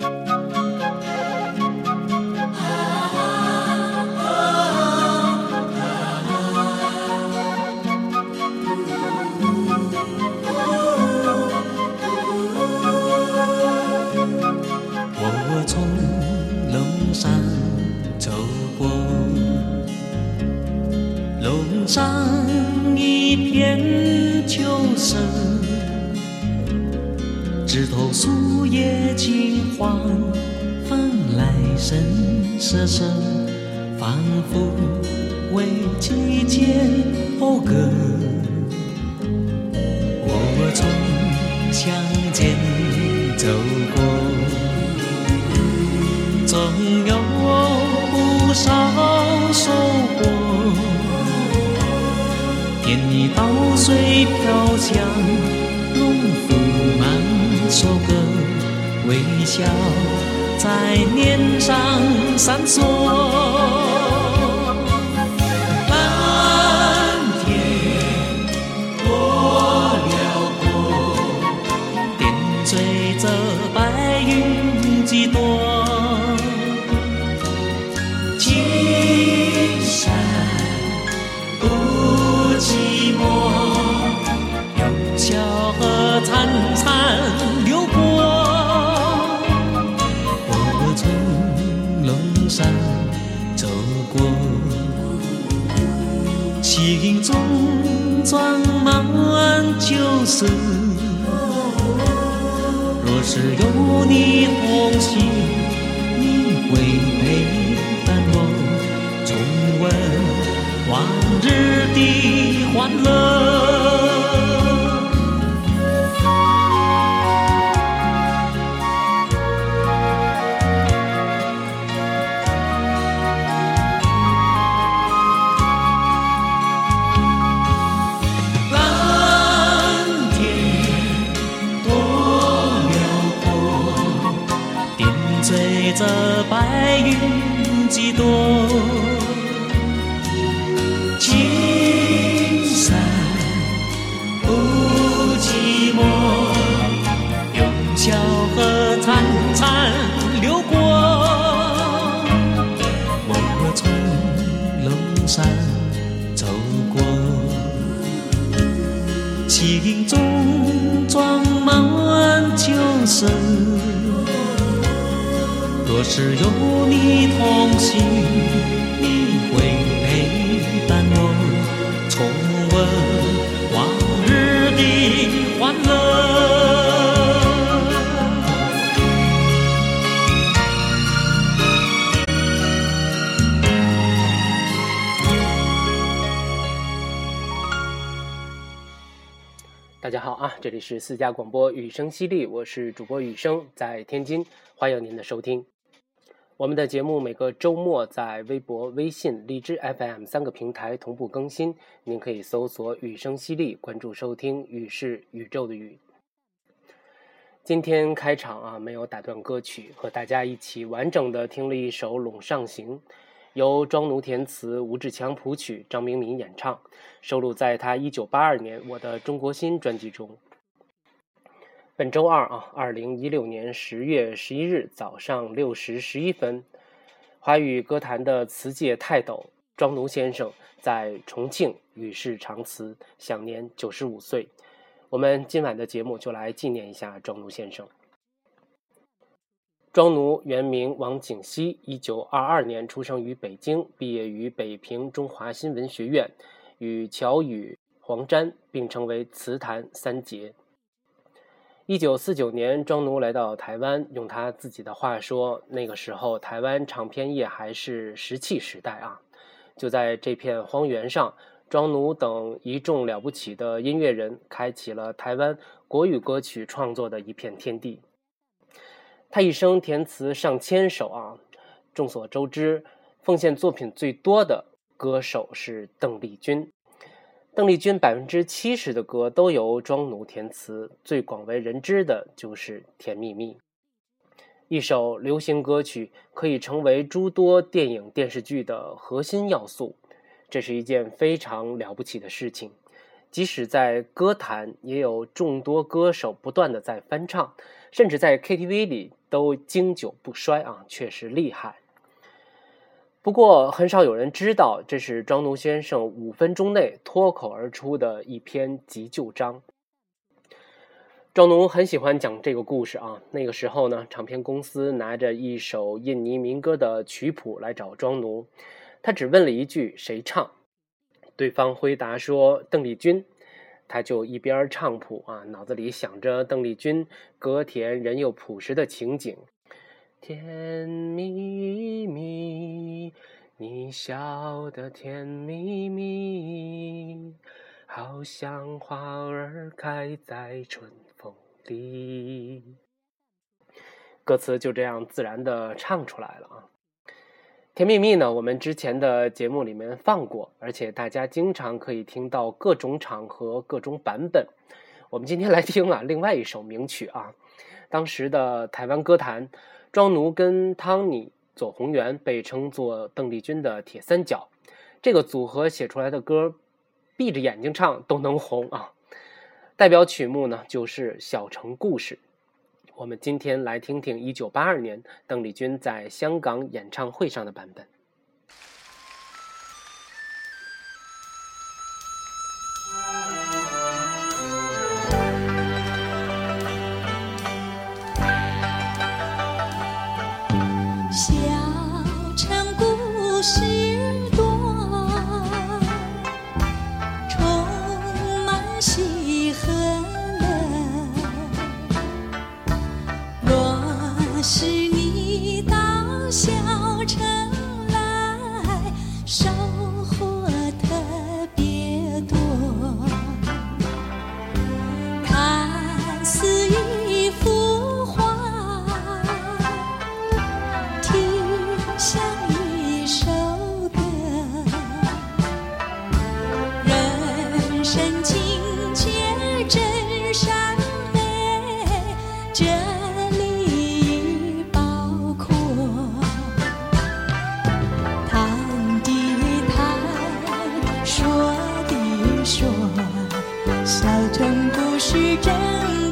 我黄，翻来声瑟瑟，仿佛为季节讴歌。我从乡间走过。总有不少收获。田里稻穗飘香，农夫满收割，微笑在脸上闪烁。装满旧事。若是有你同行，你会陪伴我重温往日的欢乐。you. 只有你同行，你会陪伴我重温往日的欢乐。大家好啊，这里是四家广播雨声犀利，我是主播雨声，在天津，欢迎您的收听。我们的节目每个周末在微博、微信、荔枝 FM 三个平台同步更新，您可以搜索“雨声犀利”，关注收听。雨是宇宙的雨。今天开场啊，没有打断歌曲，和大家一起完整的听了一首《陇上行》。由庄奴填词，吴志强谱曲，张明敏演唱，收录在他一九八二年《我的中国心》专辑中。本周二啊，二零一六年十月十一日早上六时十一分，华语歌坛的词界泰斗庄奴先生在重庆与世长辞，享年九十五岁。我们今晚的节目就来纪念一下庄奴先生。庄奴原名王景熙，一九二二年出生于北京，毕业于北平中华新闻学院，与乔羽、黄沾并称为词坛三杰。一九四九年，庄奴来到台湾，用他自己的话说，那个时候台湾唱片业还是石器时代啊！就在这片荒原上，庄奴等一众了不起的音乐人，开启了台湾国语歌曲创作的一片天地。他一生填词上千首啊！众所周知，奉献作品最多的歌手是邓丽君。邓丽君百分之七十的歌都由庄奴填词，最广为人知的就是《甜蜜蜜》。一首流行歌曲可以成为诸多电影电视剧的核心要素，这是一件非常了不起的事情。即使在歌坛，也有众多歌手不断的在翻唱，甚至在 KTV 里都经久不衰啊，确实厉害。不过，很少有人知道，这是庄奴先生五分钟内脱口而出的一篇急救章。庄奴很喜欢讲这个故事啊。那个时候呢，唱片公司拿着一首印尼民歌的曲谱来找庄奴，他只问了一句：“谁唱？”对方回答说：“邓丽君。”他就一边唱谱啊，脑子里想着邓丽君歌甜人又朴实的情景。甜蜜蜜，你笑得甜蜜蜜，好像花儿开在春风里。歌词就这样自然的唱出来了啊！甜蜜蜜呢，我们之前的节目里面放过，而且大家经常可以听到各种场合、各种版本。我们今天来听啊，另外一首名曲啊，当时的台湾歌坛。庄奴跟汤尼、左宏元被称作邓丽君的铁三角，这个组合写出来的歌，闭着眼睛唱都能红啊！代表曲目呢就是《小城故事》。我们今天来听听1982年邓丽君在香港演唱会上的版本。是。说的说小城故事真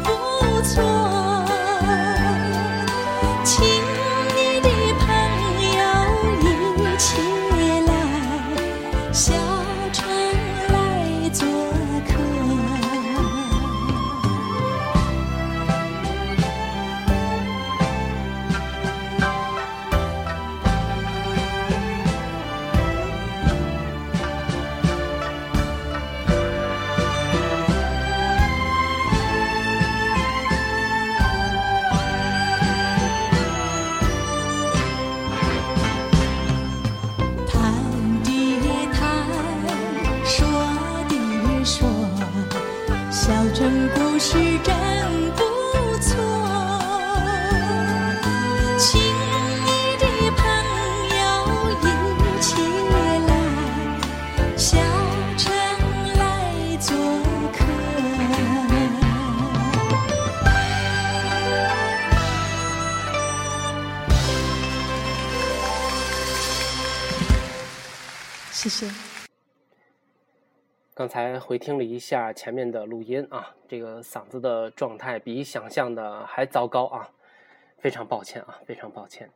故事真不错刚才回听了一下前面的录音啊，这个嗓子的状态比想象的还糟糕啊，非常抱歉啊，非常抱歉。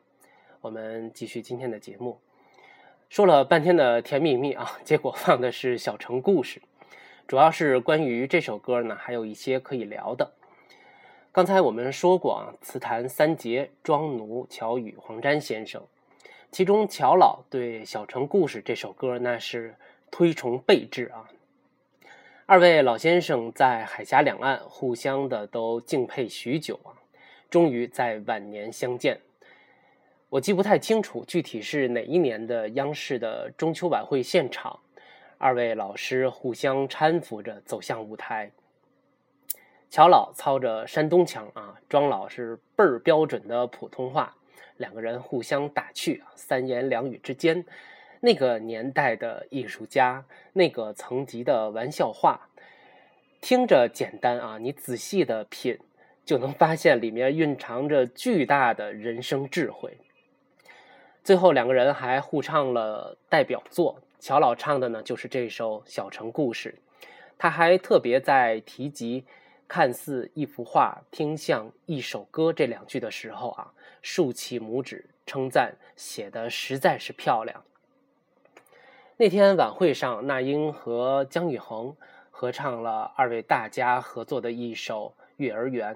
我们继续今天的节目，说了半天的甜蜜蜜啊，结果放的是小城故事，主要是关于这首歌呢，还有一些可以聊的。刚才我们说过啊，词坛三杰庄奴、乔羽、黄沾先生。其中，乔老对《小城故事》这首歌那是推崇备至啊。二位老先生在海峡两岸互相的都敬佩许久啊，终于在晚年相见。我记不太清楚具体是哪一年的央视的中秋晚会现场，二位老师互相搀扶着走向舞台。乔老操着山东腔啊，庄老是倍儿标准的普通话。两个人互相打趣啊，三言两语之间，那个年代的艺术家，那个层级的玩笑话，听着简单啊，你仔细的品，就能发现里面蕴藏着巨大的人生智慧。最后两个人还互唱了代表作，乔老唱的呢就是这首《小城故事》，他还特别在提及看似一幅画，听像一首歌这两句的时候啊，竖起拇指称赞，写的实在是漂亮。那天晚会上，那英和姜育恒合唱了二位大家合作的一首《月儿圆》，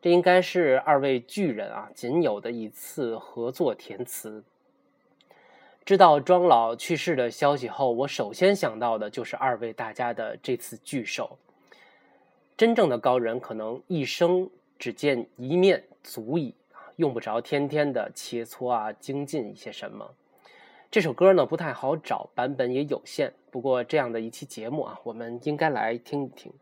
这应该是二位巨人啊仅有的一次合作填词。知道庄老去世的消息后，我首先想到的就是二位大家的这次聚首。真正的高人可能一生只见一面足矣，用不着天天的切磋啊精进一些什么。这首歌呢不太好找，版本也有限。不过这样的一期节目啊，我们应该来听一听。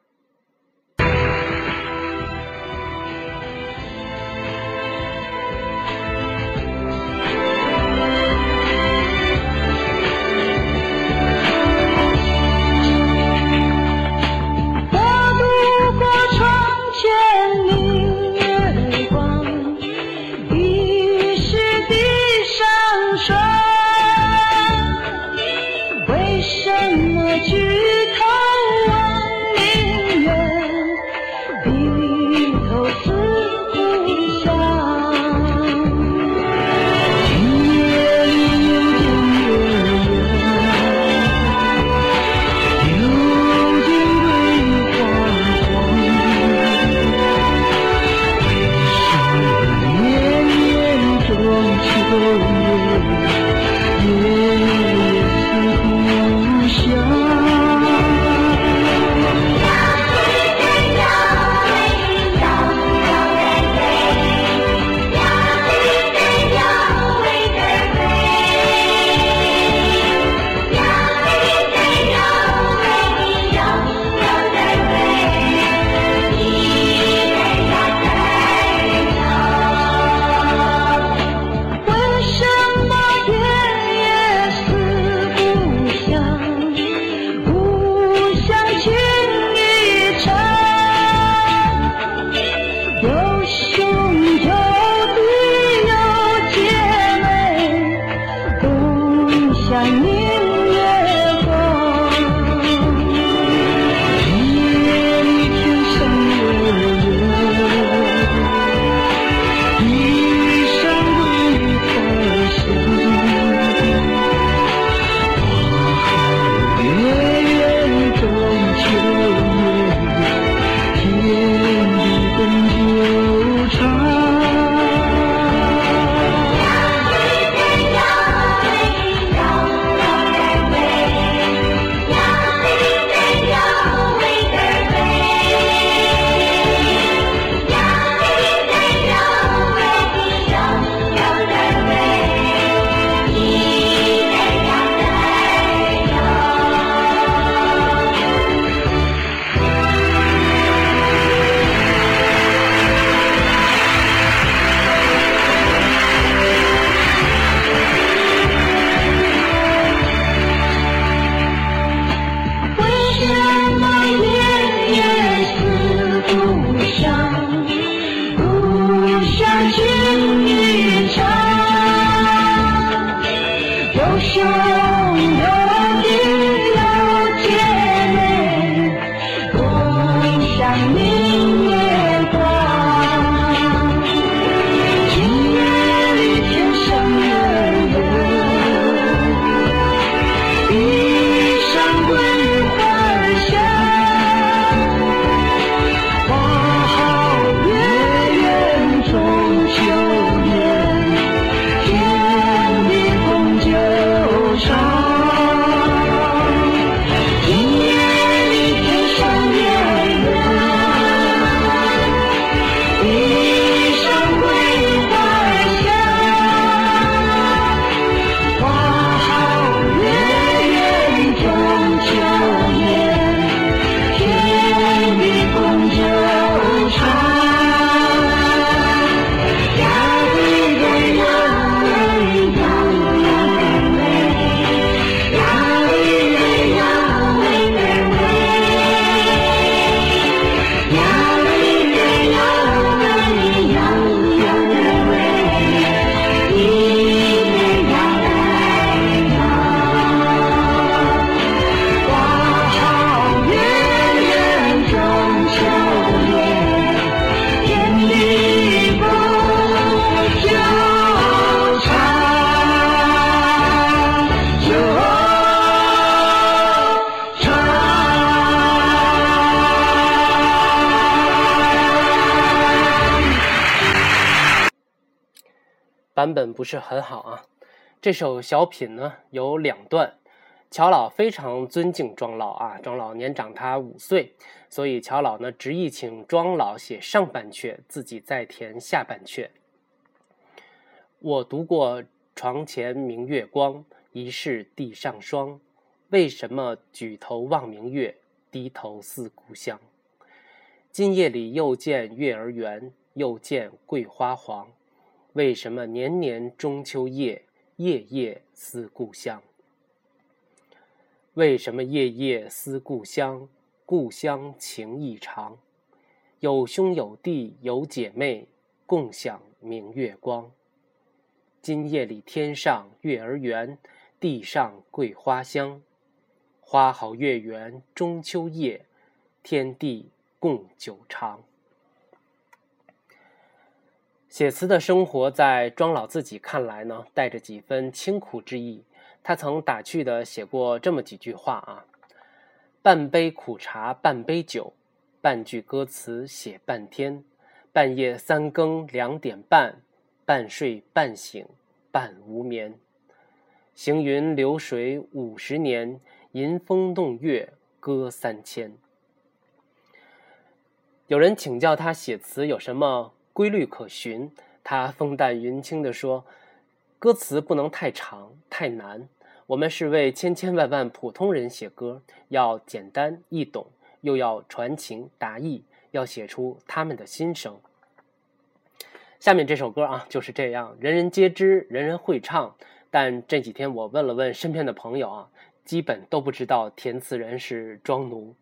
不是很好啊。这首小品呢有两段，乔老非常尊敬庄老啊，庄老年长他五岁，所以乔老呢执意请庄老写上半阙，自己再填下半阙。我读过床前明月光，疑是地上霜。为什么举头望明月，低头思故乡？今夜里又见月儿圆，又见桂花黄。为什么年年中秋夜，夜夜思故乡？为什么夜夜思故乡？故乡情意长。有兄有弟有姐妹，共享明月光。今夜里天上月儿圆，地上桂花香。花好月圆中秋夜，天地共久长。写词的生活，在庄老自己看来呢，带着几分清苦之意。他曾打趣的写过这么几句话啊：“半杯苦茶半杯酒，半句歌词写半天，半夜三更两点半，半睡半醒半无眠。行云流水五十年，吟风弄月歌三千。”有人请教他写词有什么？规律可循，他风淡云轻地说：“歌词不能太长太难，我们是为千千万万普通人写歌，要简单易懂，又要传情达意，要写出他们的心声。”下面这首歌啊，就是这样，人人皆知，人人会唱。但这几天我问了问身边的朋友啊，基本都不知道填词人是庄奴。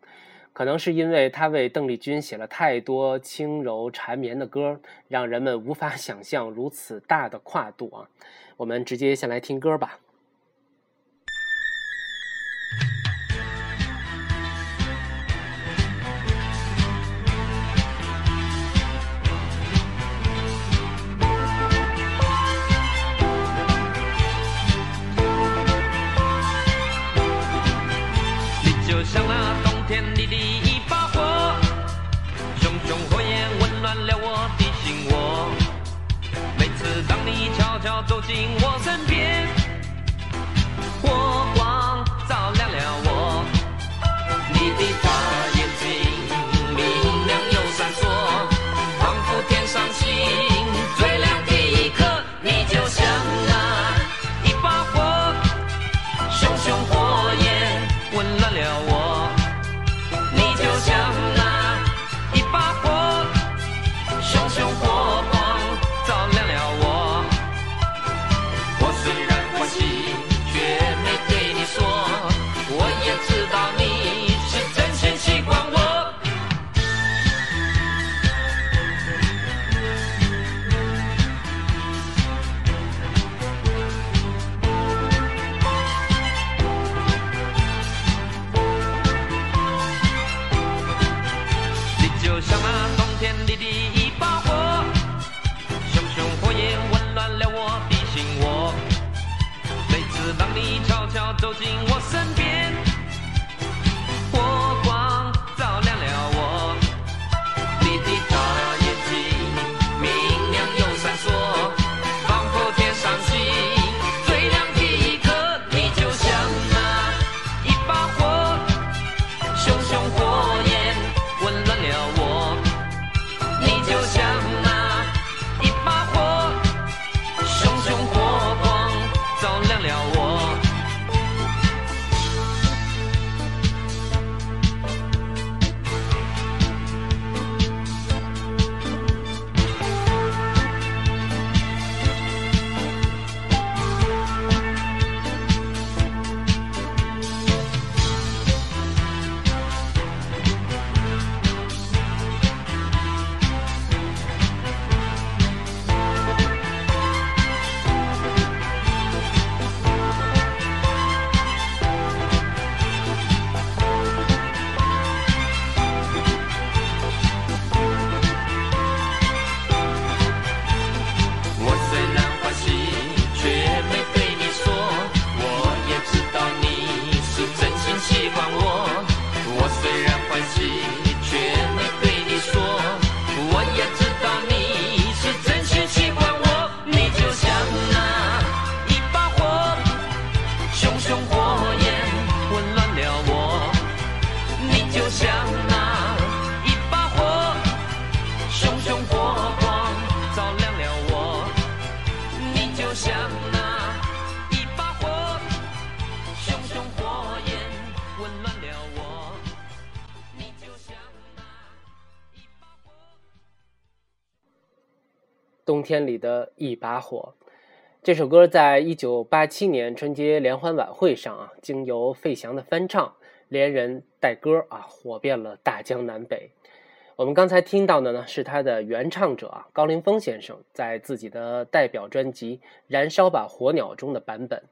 可能是因为他为邓丽君写了太多轻柔缠绵的歌，让人们无法 想象如此大的跨度啊！我们直接先来听歌吧。走进我身边，当你悄悄走进我身边，天里的一把火。这首歌在一九八七年春节联欢晚会上啊，经由费翔的翻唱，连人带歌啊，火遍了大江南北。我们刚才听到的呢，是他的原唱者啊，高凌风先生在自己的代表专辑《燃烧吧火鸟》中的版本。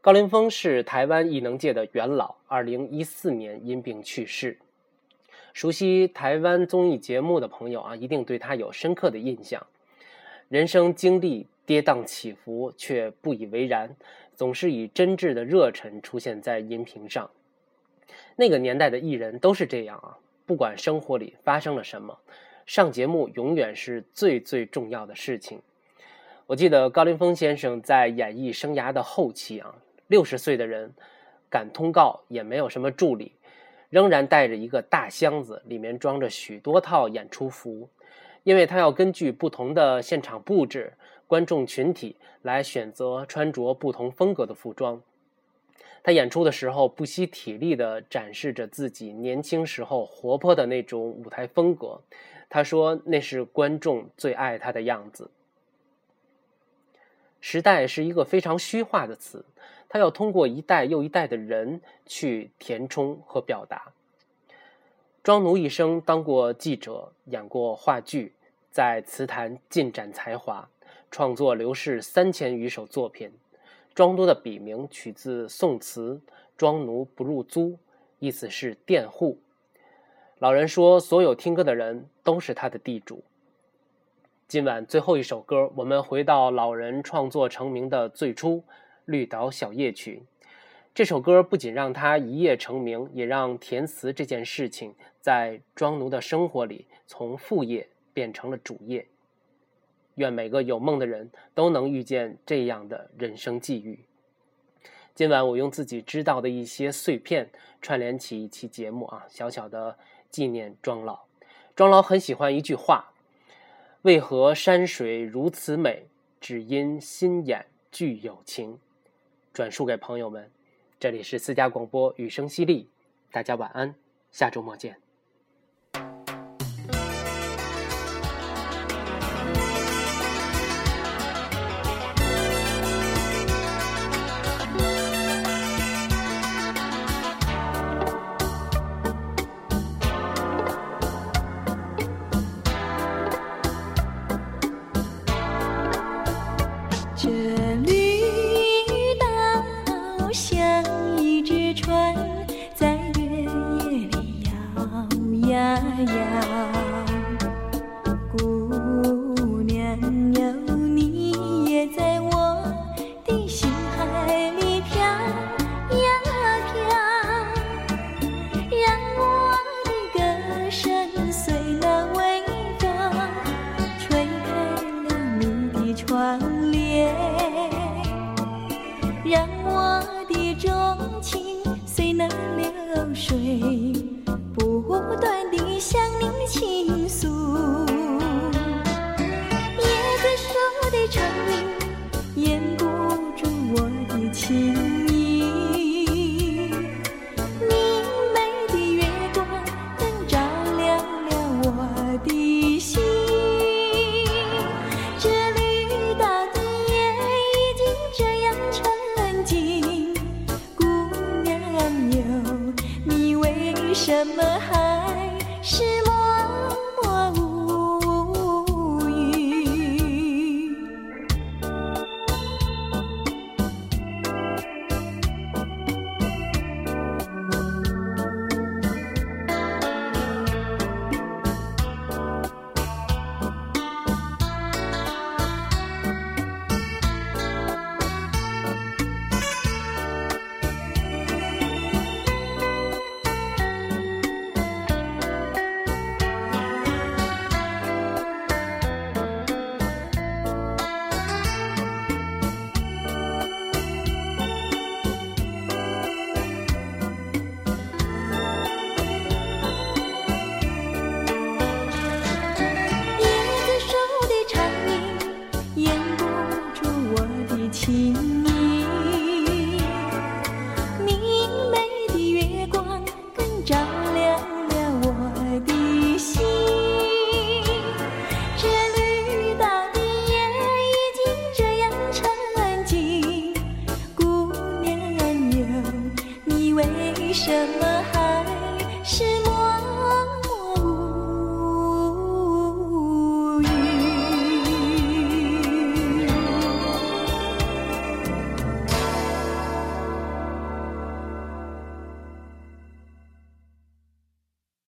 高凌风是台湾艺能界的元老，二零一四年因病去世。熟悉台湾综艺节目的朋友啊，一定对他有深刻的印象。人生经历跌宕起伏，却不以为然，总是以真挚的热忱出现在荧屏上。那个年代的艺人都是这样啊。不管生活里发生了什么，上节目永远是最最重要的事情。我记得高凌风先生在演艺生涯的后期啊，六十岁的人赶通告也没有什么助理，仍然带着一个大箱子，里面装着许多套演出服，因为他要根据不同的现场布置、观众群体来选择穿着不同风格的服装。他演出的时候不惜体力地展示着自己年轻时候活泼的那种舞台风格。他说：“那是观众最爱他的样子。”时代是一个非常虚化的词，他要通过一代又一代的人去填充和表达。庄奴一生当过记者，演过话剧，在词坛尽展才华，创作流逝三千余首作品。庄奴的笔名取自宋词“庄奴不入租”，意思是佃户。老人说，所有听歌的人都是他的地主。今晚最后一首歌，我们回到老人创作成名的最初，《绿岛小夜曲》。这首歌不仅让他一夜成名，也让填词这件事情在庄奴的生活里从副业变成了主业。愿每个有梦的人都能遇见这样的人生际遇。今晚我用自己知道的一些碎片串联起一期节目啊，小小的纪念庄老。庄老很喜欢一句话：“为何山水如此美？只因心眼具有情。”转述给朋友们。这里是私家广播，雨声淅沥，大家晚安，下周末见。这么好